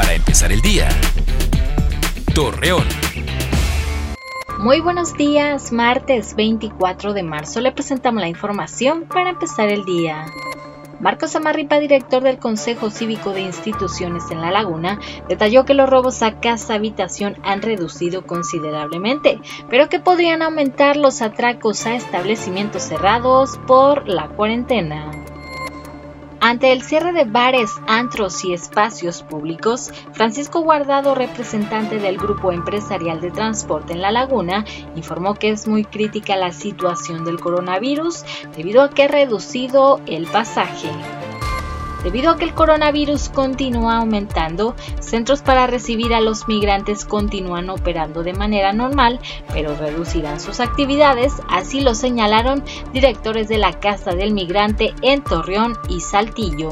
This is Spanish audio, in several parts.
para empezar el día. Torreón. Muy buenos días, martes 24 de marzo le presentamos la información para empezar el día. Marcos Amarripa, director del Consejo Cívico de Instituciones en La Laguna, detalló que los robos a casa habitación han reducido considerablemente, pero que podrían aumentar los atracos a establecimientos cerrados por la cuarentena. Ante el cierre de bares, antros y espacios públicos, Francisco Guardado, representante del Grupo Empresarial de Transporte en La Laguna, informó que es muy crítica la situación del coronavirus debido a que ha reducido el pasaje. Debido a que el coronavirus continúa aumentando, centros para recibir a los migrantes continúan operando de manera normal, pero reducirán sus actividades, así lo señalaron directores de la Casa del Migrante en Torreón y Saltillo.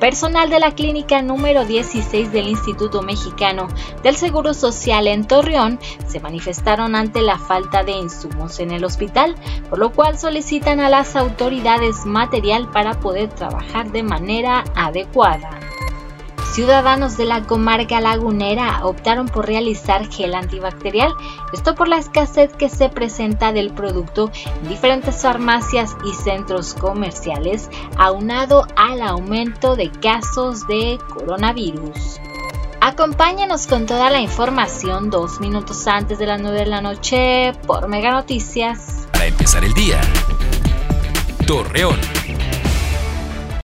Personal de la clínica número 16 del Instituto Mexicano del Seguro Social en Torreón se manifestaron ante la falta de insumos en el hospital, por lo cual solicitan a las autoridades material para poder trabajar de manera adecuada. Ciudadanos de la comarca lagunera optaron por realizar gel antibacterial, esto por la escasez que se presenta del producto en diferentes farmacias y centros comerciales, aunado al aumento de casos de coronavirus. Acompáñanos con toda la información dos minutos antes de las 9 de la noche por Mega Noticias. Para empezar el día, Torreón.